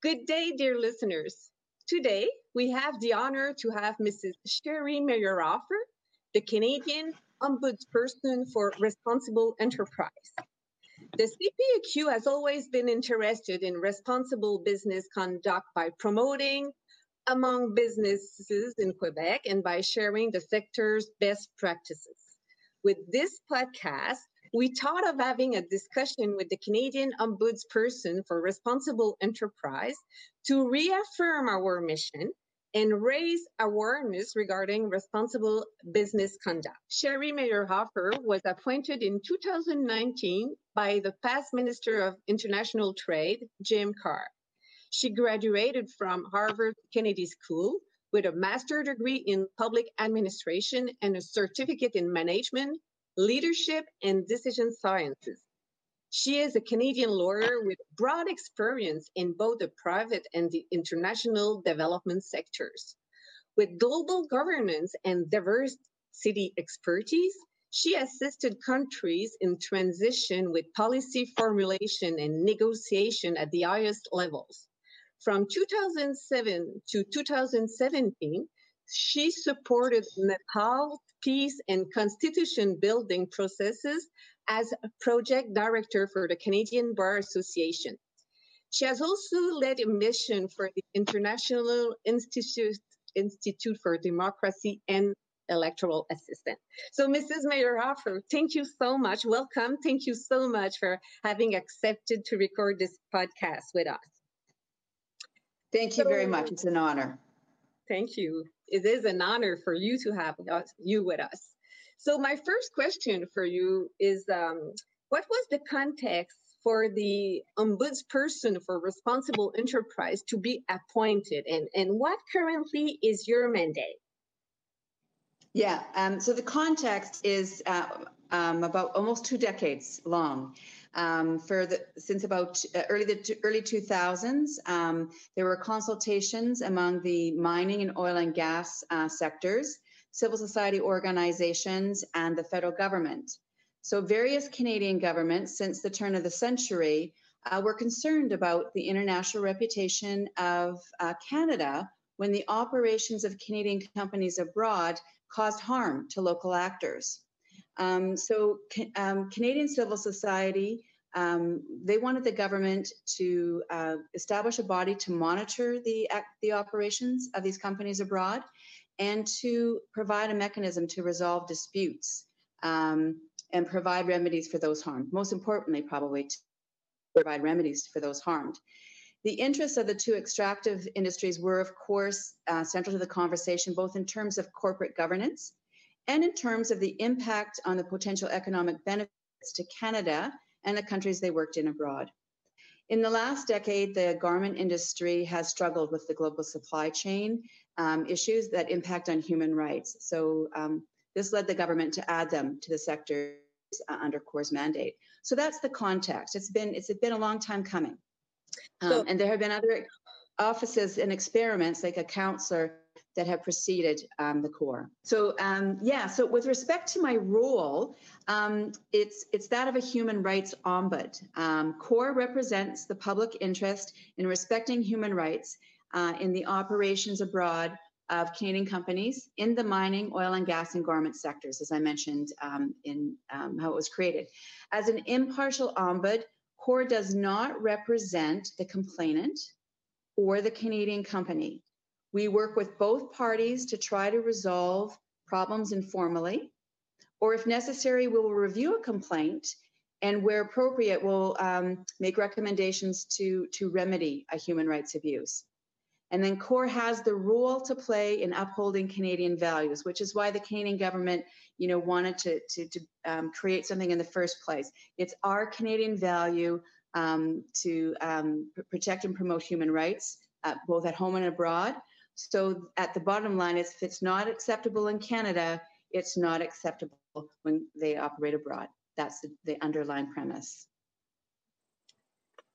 Good day, dear listeners. Today, we have the honor to have Mrs. Sheri Meyerhoffer, the Canadian Ombudsperson for Responsible Enterprise. The CPAQ has always been interested in responsible business conduct by promoting among businesses in Quebec and by sharing the sector's best practices. With this podcast, we thought of having a discussion with the Canadian Ombudsperson for Responsible Enterprise to reaffirm our mission and raise awareness regarding responsible business conduct. Sheri Meyerhoffer was appointed in 2019 by the past Minister of International Trade, Jim Carr. She graduated from Harvard Kennedy School with a master's degree in public administration and a certificate in management leadership, and decision sciences. She is a Canadian lawyer with broad experience in both the private and the international development sectors. With global governance and diversity expertise, she assisted countries in transition with policy formulation and negotiation at the highest levels. From 2007 to 2017, she supported Nepal's peace and constitution building processes as a project director for the Canadian Bar Association. She has also led a mission for the International Institute, Institute for Democracy and Electoral Assistance. So, Mrs. Meyerhoffer, thank you so much. Welcome. Thank you so much for having accepted to record this podcast with us. Thank you so, very much. It's an honor. Thank you it is an honor for you to have us, you with us. So my first question for you is, um, what was the context for the ombudsperson for responsible enterprise to be appointed and, and what currently is your mandate? Yeah, um, so the context is uh, um, about almost two decades long um, for the since about uh, early the early 2000s. Um, there were consultations among the mining and oil and gas uh, sectors, civil society organizations, and the federal government. So various Canadian governments since the turn of the century uh, were concerned about the international reputation of uh, Canada when the operations of Canadian companies abroad caused harm to local actors. Um, so um, Canadian civil society, um, they wanted the government to uh, establish a body to monitor the, the operations of these companies abroad and to provide a mechanism to resolve disputes um, and provide remedies for those harmed. Most importantly, probably to provide remedies for those harmed. The interests of the two extractive industries were, of course, uh, central to the conversation, both in terms of corporate governance and in terms of the impact on the potential economic benefits to Canada and the countries they worked in abroad. In the last decade, the garment industry has struggled with the global supply chain um, issues that impact on human rights. So um, this led the government to add them to the sector uh, under CORE's mandate. So that's the context. It's been it's been a long time coming, um, so, and there have been other offices and experiments like a counselor that have preceded um, the core. So um, yeah, so with respect to my role, um, it's it's that of a human rights ombud. Um, core represents the public interest in respecting human rights uh, in the operations abroad of Canadian companies in the mining, oil and gas, and garment sectors, as I mentioned um, in um, how it was created. As an impartial ombud, core does not represent the complainant or the Canadian company. We work with both parties to try to resolve problems informally, or if necessary, we will review a complaint and where appropriate, we'll um, make recommendations to, to remedy a human rights abuse. And then CORE has the role to play in upholding Canadian values, which is why the Canadian government, you know, wanted to, to, to um, create something in the first place. It's our Canadian value um, to um, protect and promote human rights, uh, both at home and abroad. So at the bottom line, is if it's not acceptable in Canada, it's not acceptable when they operate abroad. That's the, the underlying premise.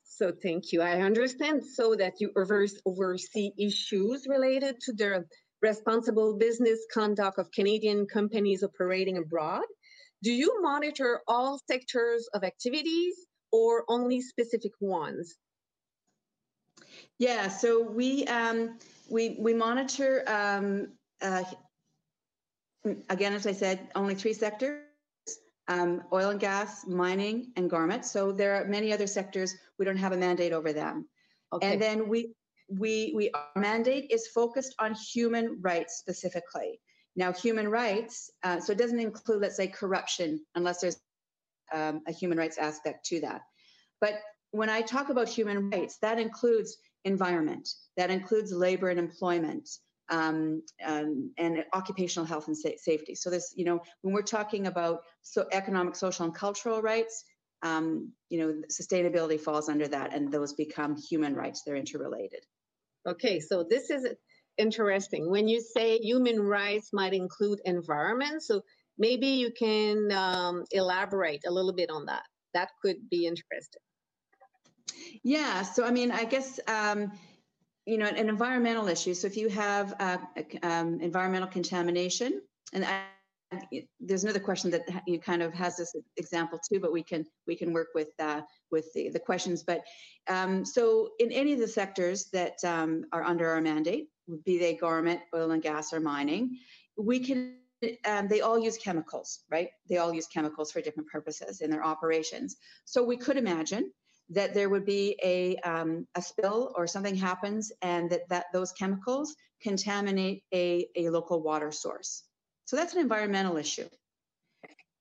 So thank you. I understand so that you oversee issues related to the responsible business conduct of Canadian companies operating abroad. Do you monitor all sectors of activities or only specific ones? Yeah, so we um, we we monitor um, uh, again, as I said, only three sectors: um, oil and gas, mining, and garment. So there are many other sectors we don't have a mandate over them. Okay. And then we we we our mandate is focused on human rights specifically. Now, human rights, uh, so it doesn't include, let's say, corruption, unless there's um, a human rights aspect to that. But when I talk about human rights, that includes environment, that includes labor and employment, um, um, and occupational health and sa- safety. So this, you know, when we're talking about so economic, social, and cultural rights, um, you know, sustainability falls under that, and those become human rights. They're interrelated. Okay, so this is interesting. When you say human rights might include environment, so maybe you can um, elaborate a little bit on that. That could be interesting. Yeah, so I mean, I guess um, you know, an, an, environmental issue. So if you have uh, um, environmental contamination, and I, there's another question that you kind of has this example too, but we can we can work with uh, with the, the questions. But um, so in any of the sectors that um, are under our mandate, be they garment, oil and gas, or mining, we can. Um, they all use chemicals, right? They all use chemicals for different purposes in their operations. So we could imagine that there would be a, um, a spill or something happens and that, that those chemicals contaminate a, a local water source. So that's an environmental issue.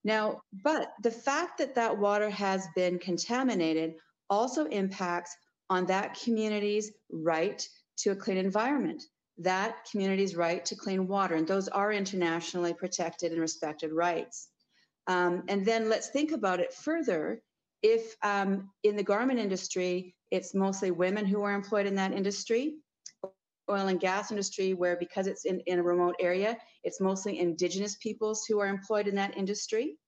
Now, but the fact that that water has been contaminated also impacts on that community's right to a clean environment, that community's right to clean water. And those are internationally protected and respected rights. Um, and then let's think about it further. If um, in the garment industry, it's mostly women who are employed in that industry, oil and gas industry, where because it's in, in a remote area, it's mostly indigenous peoples who are employed in that industry.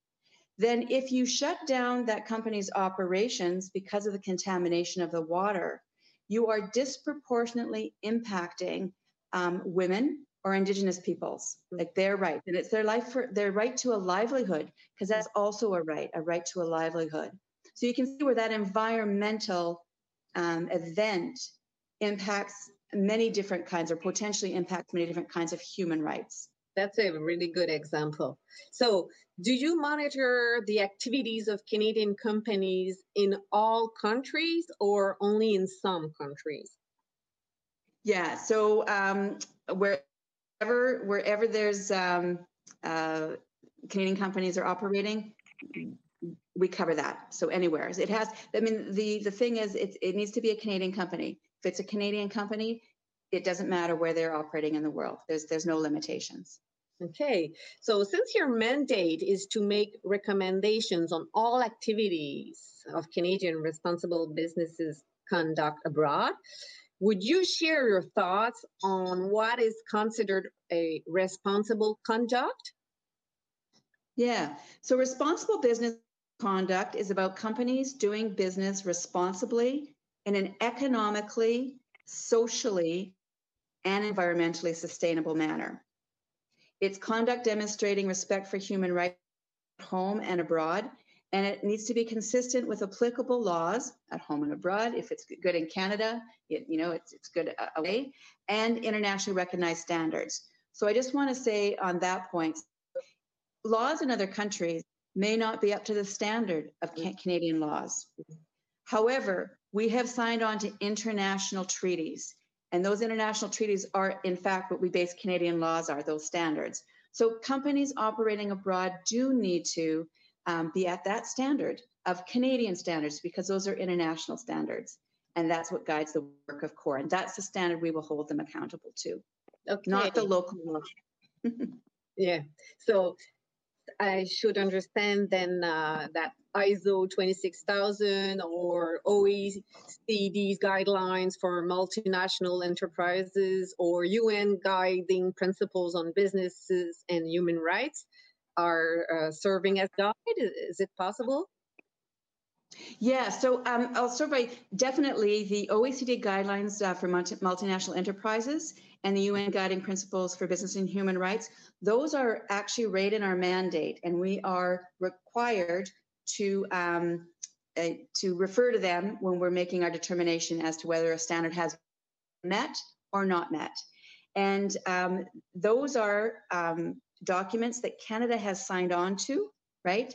Then, if you shut down that company's operations because of the contamination of the water, you are disproportionately impacting um, women or indigenous peoples like their right and it's their life for their right to a livelihood because that's also a right a right to a livelihood so you can see where that environmental um, event impacts many different kinds or potentially impacts many different kinds of human rights. That's a really good example. So do you monitor the activities of canadian companies in all countries or only in some countries? Yeah so um, wherever wherever there's um, uh, canadian companies are operating we cover that. So anywhere. It has i mean the the thing is it, it needs to be a canadian company. If it's a canadian company it doesn't matter where they're operating in the world. There's there's no limitations. Okay. So since your mandate is to make recommendations on all activities of canadian responsible businesses conduct abroad would you share your thoughts on what is considered a responsible conduct? Yeah. So responsible business conduct is about companies doing business responsibly in an economically, socially, and environmentally sustainable manner. It's conduct demonstrating respect for human rights at home and abroad, and it needs to be consistent with applicable laws at home and abroad. If it's good in Canada, it, you know, it's, it's good uh, away, and internationally recognized standards. So I just want to say on that point, laws in other countries may not be up to the standard of Canadian laws. However, we have signed on to international treaties, and those international treaties are, in fact, what we base Canadian laws are, those standards. So companies operating abroad do need to um, be at that standard of Canadian standards because those are international standards. And that's what guides the work of CORE. And that's the standard we will hold them accountable to, okay. not the local law. yeah. So I should understand then uh, that ISO 26000 or OECD's guidelines for multinational enterprises or UN guiding principles on businesses and human rights are uh, serving as guide. Is it possible? Yeah, so um, I'll start by definitely the OECD guidelines uh, for multi- multinational enterprises and the UN guiding principles for business and human rights. Those are actually right in our mandate, and we are required to um, uh, to refer to them when we're making our determination as to whether a standard has met or not met. And um, those are um, documents that Canada has signed on to, right?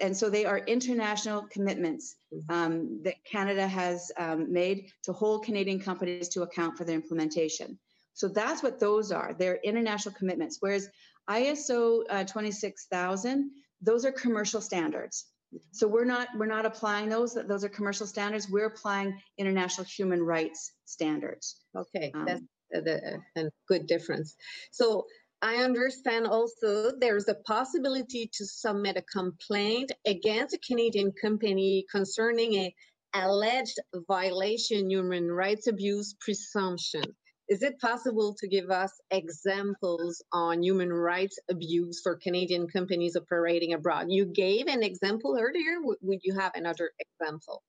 And so they are international commitments mm-hmm. um, that Canada has um, made to hold Canadian companies to account for their implementation. So that's what those are. They're international commitments. Whereas ISO uh, 26000, those are commercial standards. So we're not we're not applying those. Those are commercial standards. We're applying international human rights standards. Okay, um, that's a, a good difference. So I understand also there's a possibility to submit a complaint against a Canadian company concerning a alleged violation human rights abuse presumption. Is it possible to give us examples on human rights abuse for Canadian companies operating abroad? You gave an example earlier. Would you have another example?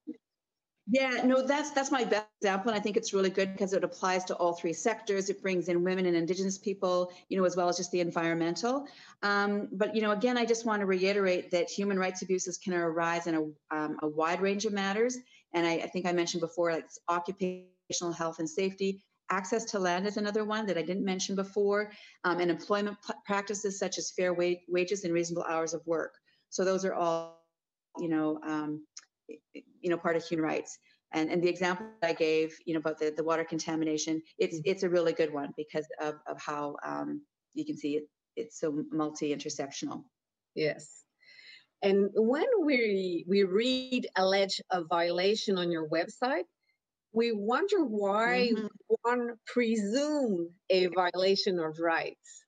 Yeah, no, that's that's my best example, and I think it's really good because it applies to all three sectors. It brings in women and Indigenous people, you know, as well as just the environmental. Um, but you know, again, I just want to reiterate that human rights abuses can arise in a, um, a wide range of matters, and I, I think I mentioned before, like occupational health and safety, Access to land is another one that I didn't mention before, um, and employment practices such as fair wa- wages and reasonable hours of work. So those are all, you know, um, you know, part of human rights. And, and the example I gave, you know, about the, the water contamination, it's mm-hmm. it's a really good one because of, of how um, you can see it, it's so multi-intersectional. Yes. And when we we read alleged a violation on your website, we wonder why mm-hmm. one presume a violation of rights.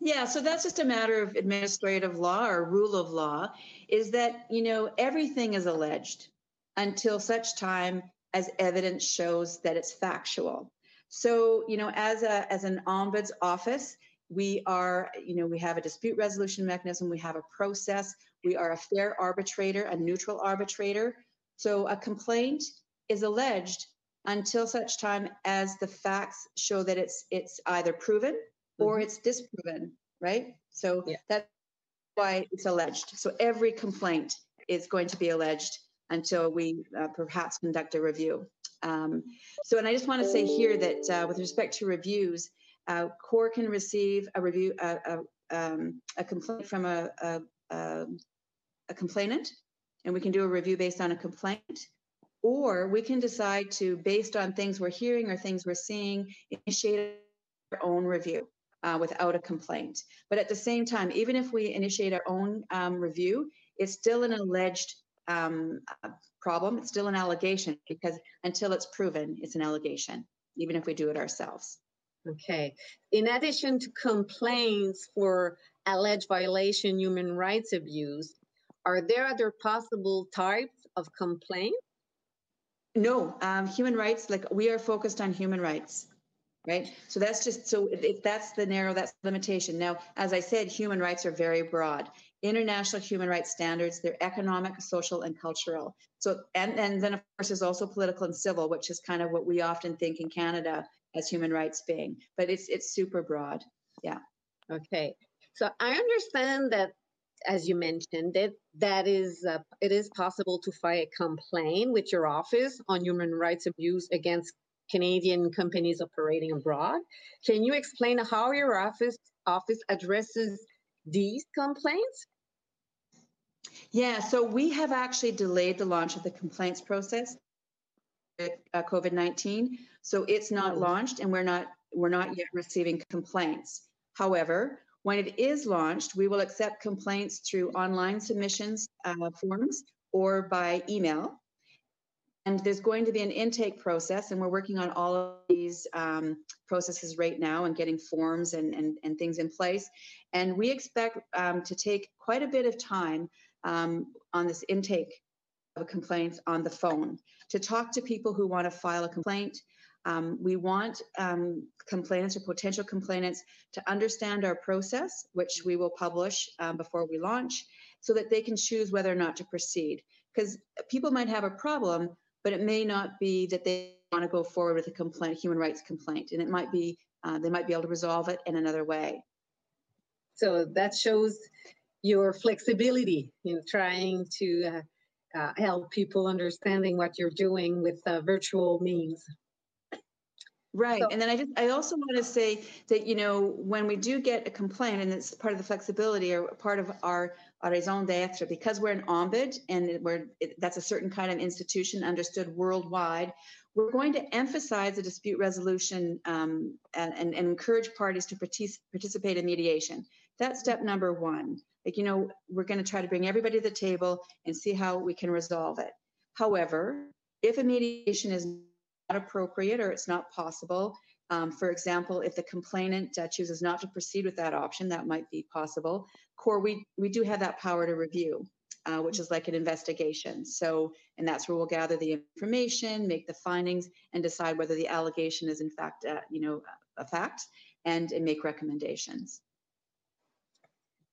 Yeah, so that's just a matter of administrative law or rule of law, is that, you know, everything is alleged until such time as evidence shows that it's factual. So, you know, as a as an ombuds office, we are, you know, we have a dispute resolution mechanism, we have a process, we are a fair arbitrator, a neutral arbitrator. So a complaint is alleged until such time as the facts show that it's it's either proven or mm-hmm. it's disproven, right? So yeah. that's why it's alleged. So every complaint is going to be alleged until we uh, perhaps conduct a review. Um, so, and I just want to say here that uh, with respect to reviews, uh, CORE can receive a review, a, a, um, a complaint from a, a, a complainant, and we can do a review based on a complaint. Or we can decide to, based on things we're hearing or things we're seeing, initiate our own review uh, without a complaint. But at the same time, even if we initiate our own um, review, it's still an alleged um, uh, problem. It's still an allegation because until it's proven, it's an allegation, even if we do it ourselves. Okay. In addition to complaints for alleged violation human rights abuse, are there other possible types of complaints no, um, human rights, like we are focused on human rights, right? So that's just, so if that's the narrow, that's the limitation. Now, as I said, human rights are very broad. International human rights standards, they're economic, social, and cultural. So, and, and then of course there's also political and civil, which is kind of what we often think in Canada as human rights being, but it's, it's super broad. Yeah. Okay. So I understand that as you mentioned, it that is uh, it is possible to file a complaint with your office on human rights abuse against Canadian companies operating abroad. Can you explain how your office office addresses these complaints? Yeah, so we have actually delayed the launch of the complaints process with uh, COVID-19. So it's not mm. launched and we're not we're not yet receiving complaints. However, when it is launched, we will accept complaints through online submissions uh, forms or by email. And there's going to be an intake process, and we're working on all of these um, processes right now and getting forms and, and, and things in place. And we expect um, to take quite a bit of time um, on this intake of complaints on the phone to talk to people who want to file a complaint, um, we want um, complainants or potential complainants to understand our process, which we will publish um, before we launch, so that they can choose whether or not to proceed. Because people might have a problem, but it may not be that they want to go forward with a complaint, human rights complaint, and it might be uh, they might be able to resolve it in another way. So that shows your flexibility in trying to uh, uh, help people understanding what you're doing with uh, virtual means. Right. So, and then I just I also want to say that you know when we do get a complaint and it's part of the flexibility or part of our, our raison d'etre because we're an ombud and we're it, that's a certain kind of institution understood worldwide we're going to emphasize the dispute resolution um, and, and, and, encourage parties to partic- participate in mediation. That's step number one. Like, you know, we're going to try to bring everybody to the table and see how we can resolve it. However, if a mediation is appropriate or it's not possible, um, for example, if the complainant uh, chooses not to proceed with that option, that might be possible. CORE, we, we do have that power to review uh, which is like an investigation. So, and that's where we'll gather the information, make the findings, and decide whether the allegation is in fact, uh, you know, a fact, and, and make recommendations.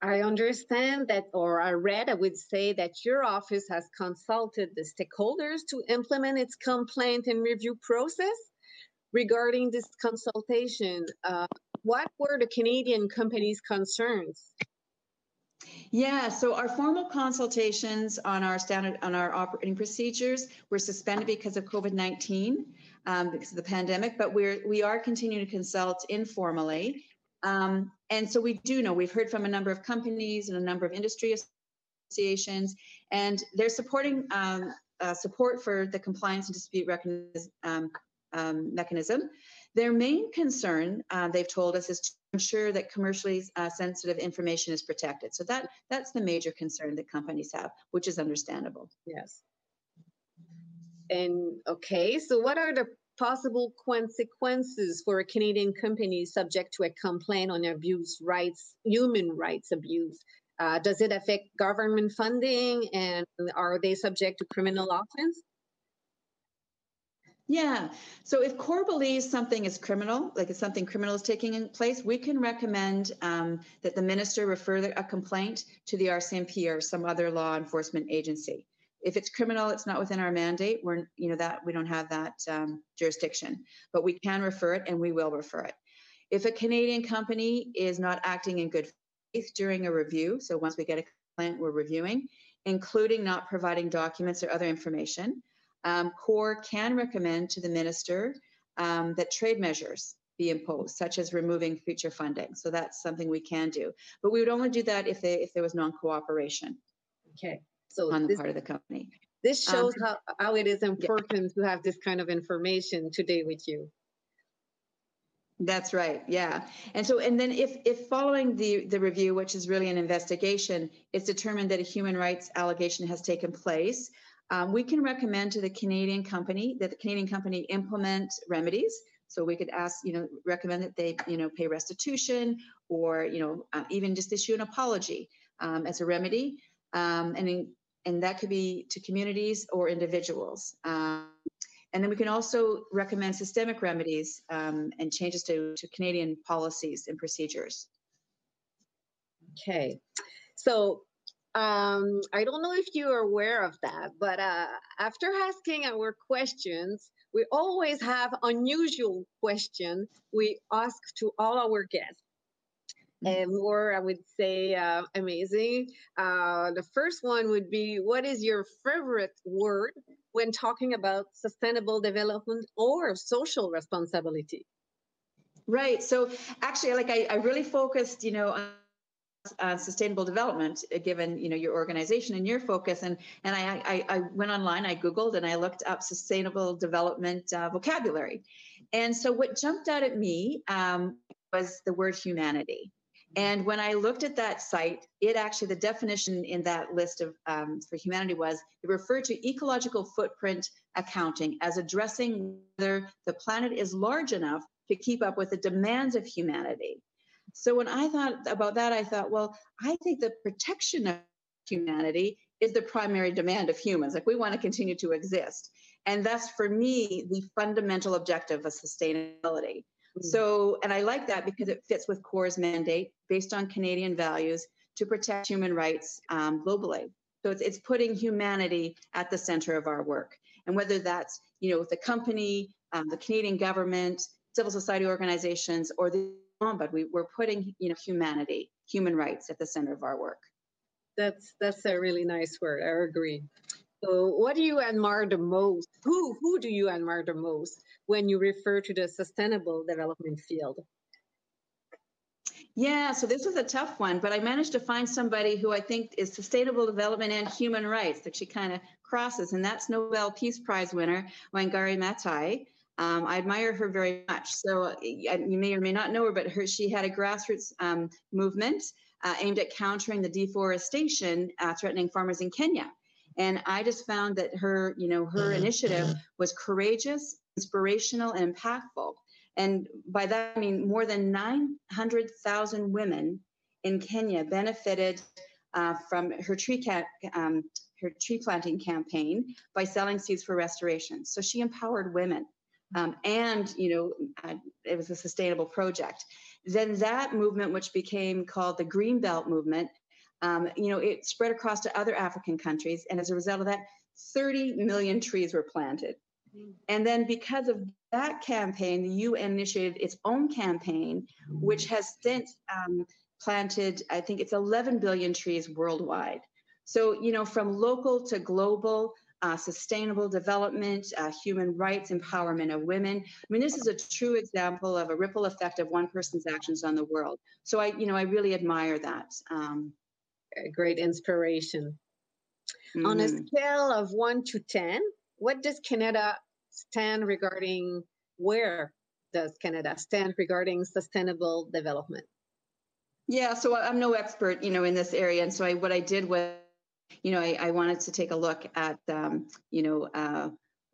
I understand that, or I read, I would say that your office has consulted the stakeholders to implement its complaint and review process. Regarding this consultation, uh, what were the Canadian companies' concerns? Yeah, so our formal consultations on our standard on our operating procedures were suspended because of COVID nineteen, um, because of the pandemic. But we're we are continuing to consult informally, um, and so we do know we've heard from a number of companies and a number of industry associations, and they're supporting um, uh, support for the compliance and dispute um, um, mechanism. Their main concern, uh, they've told us, is to ensure that commercially uh, sensitive information is protected. So that that's the major concern that companies have, which is understandable. Yes. And okay, so what are the possible consequences for a Canadian company subject to a complaint on abuse rights, human rights abuse? Uh, does it affect government funding and are they subject to criminal offense? Yeah. So if CORE believes something is criminal, like if something criminal is taking place, we can recommend um, that the minister refer a complaint to the RCMP or some other law enforcement agency. If it's criminal, it's not within our mandate. We're, you know, that we don't have that um, jurisdiction, but we can refer it and we will refer it. If a Canadian company is not acting in good faith during a review, so once we get a client we're reviewing, including not providing documents or other information, um, CORE can recommend to the minister um, that trade measures be imposed, such as removing future funding. So that's something we can do. But we would only do that if they if there was non-cooperation. Okay. So on the this, part of the company. This um, shows um, how, how it is important yeah. to have this kind of information today with you. That's right. Yeah. And so and then if if following the the review which is really an investigation it's determined that a human rights allegation has taken place um, we can recommend to the Canadian company that the Canadian company implement remedies. So we could ask, you know, recommend that they, you know, pay restitution or, you know, uh, even just issue an apology um, as a remedy. Um, and in, and that could be to communities or individuals. Um, and then we can also recommend systemic remedies um, and changes to, to Canadian policies and procedures. Okay. So um, I don't know if you are aware of that, but uh, after asking our questions, we always have unusual questions we ask to all our guests. Mm-hmm. And more, I would say, uh, amazing. Uh, the first one would be What is your favorite word when talking about sustainable development or social responsibility? Right. So, actually, like I, I really focused, you know, on uh, sustainable development uh, given you know your organization and your focus and and I, I, I went online i googled and i looked up sustainable development uh, vocabulary and so what jumped out at me um, was the word humanity and when i looked at that site it actually the definition in that list of um, for humanity was it referred to ecological footprint accounting as addressing whether the planet is large enough to keep up with the demands of humanity so when I thought about that, I thought, well, I think the protection of humanity is the primary demand of humans. Like we want to continue to exist. And that's for me the fundamental objective of sustainability. Mm-hmm. So, and I like that because it fits with CORE's mandate based on Canadian values to protect human rights um, globally. So it's, it's putting humanity at the center of our work. And whether that's, you know, the company, um, the Canadian government, civil society organizations, or the but we, we're putting you know humanity human rights at the center of our work that's that's a really nice word i agree So, what do you admire the most? Who who do you admire the most when you refer to the sustainable development field? Yeah, so this was a tough one, but I managed to find somebody who I think is sustainable development and human rights that she kind of crosses, and that's Nobel Peace Prize winner Wangari Maathai. Um, I admire her very much. So you may or may not know her, but her, she had a grassroots um, movement uh, aimed at countering the deforestation uh, threatening farmers in Kenya. And I just found that her, you know, her initiative was courageous, inspirational, and impactful. And by that, I mean more than 900,000 women in Kenya benefited uh, from her tree, ca- um, her tree planting campaign by selling seeds for restoration. So she empowered women. Um, and you know uh, it was a sustainable project then that movement which became called the green belt movement um, you know it spread across to other african countries and as a result of that 30 million trees were planted and then because of that campaign, the UN initiated its own campaign, which has since um, planted, I think it's 11 billion trees worldwide. So, you know, from local to global, uh, sustainable development, uh, human rights, empowerment of women. I mean, this is a true example of a ripple effect of one person's actions on the world. So I, you know, I really admire that. Um, a great inspiration. Mm-hmm. On a mm-hmm. scale of one to 10, what does Canada stand regarding where does Canada stand regarding sustainable development? Yeah, so I'm no expert, you know, in this area, and so I, what I did was, you know, I, I wanted to take a look at, um, you know, uh,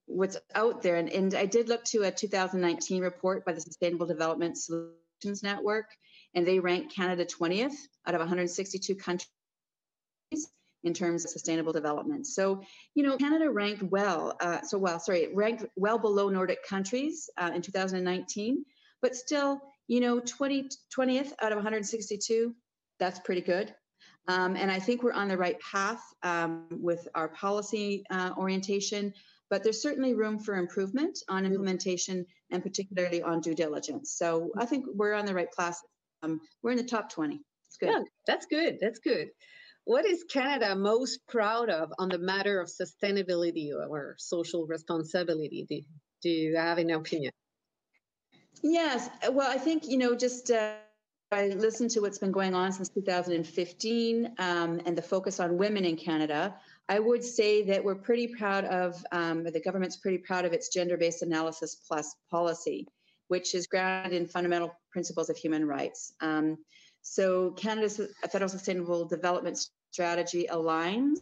what's out there, and, and I did look to a 2019 report by the Sustainable Development Solutions Network, and they ranked Canada 20th out of 162 countries in terms of sustainable development. So, you know, Canada ranked well, uh, so well, sorry, it ranked well below Nordic countries uh, in 2019, but still, you know, 20, 20th out of 162, that's pretty good. Um, and I think we're on the right path um, with our policy uh, orientation, but there's certainly room for improvement on implementation and particularly on due diligence. So I think we're on the right path. Um, we're in the top 20. It's good. Yeah, that's good. That's good. What is Canada most proud of on the matter of sustainability or social responsibility? Do, do you have an opinion? Yes. Well, I think, you know, just uh, I listened to what's been going on since 2015 um, and the focus on women in Canada. I would say that we're pretty proud of, um, the government's pretty proud of its gender based analysis plus policy, which is grounded in fundamental principles of human rights. Um, so Canada's Federal Sustainable Development Strategy aligns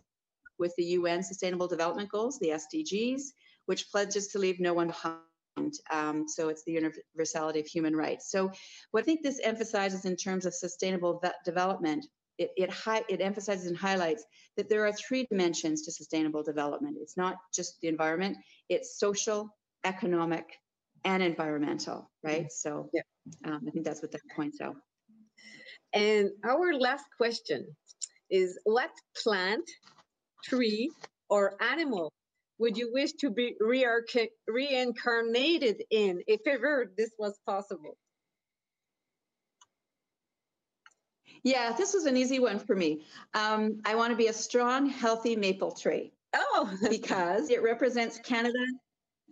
with the UN Sustainable Development Goals, the SDGs, which pledges to leave no one behind. Um, so it's the universality of human rights. So what I think this emphasizes in terms of sustainable development, it, it, hi- it emphasizes and highlights that there are three dimensions to sustainable development. It's not just the environment, it's social, economic, and environmental, right? Mm-hmm. So yeah. um, I think that's what that points out. And our last question is what plant, tree, or animal would you wish to be reincarnated in if ever this was possible? Yeah, this was an easy one for me. Um, I want to be a strong, healthy maple tree. Oh, because it represents Canada.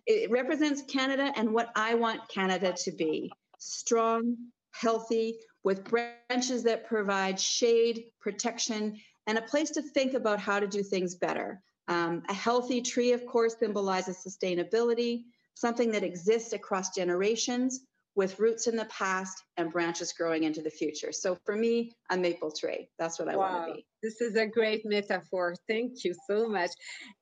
It represents Canada and what I want Canada to be strong, healthy, with branches that provide shade, protection, and a place to think about how to do things better. Um, a healthy tree, of course, symbolizes sustainability, something that exists across generations with roots in the past and branches growing into the future. So for me, a maple tree. That's what I wow. want to be. This is a great metaphor. Thank you so much.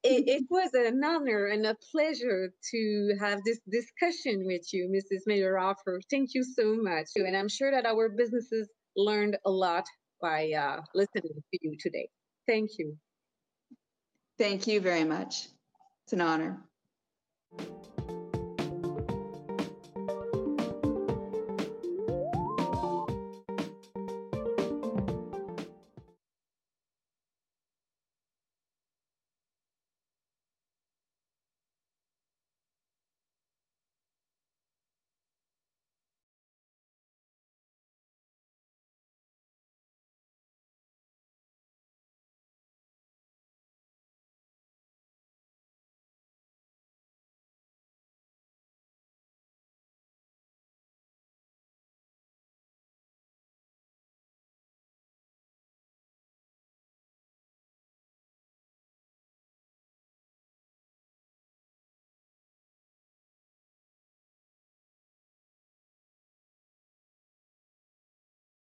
It, it, was an honor and a pleasure to have this discussion with you, Mrs. Meyerhoffer. Thank you so much. And I'm sure that our businesses learned a lot by uh, listening to you today. Thank you. Thank you very much. It's an honor.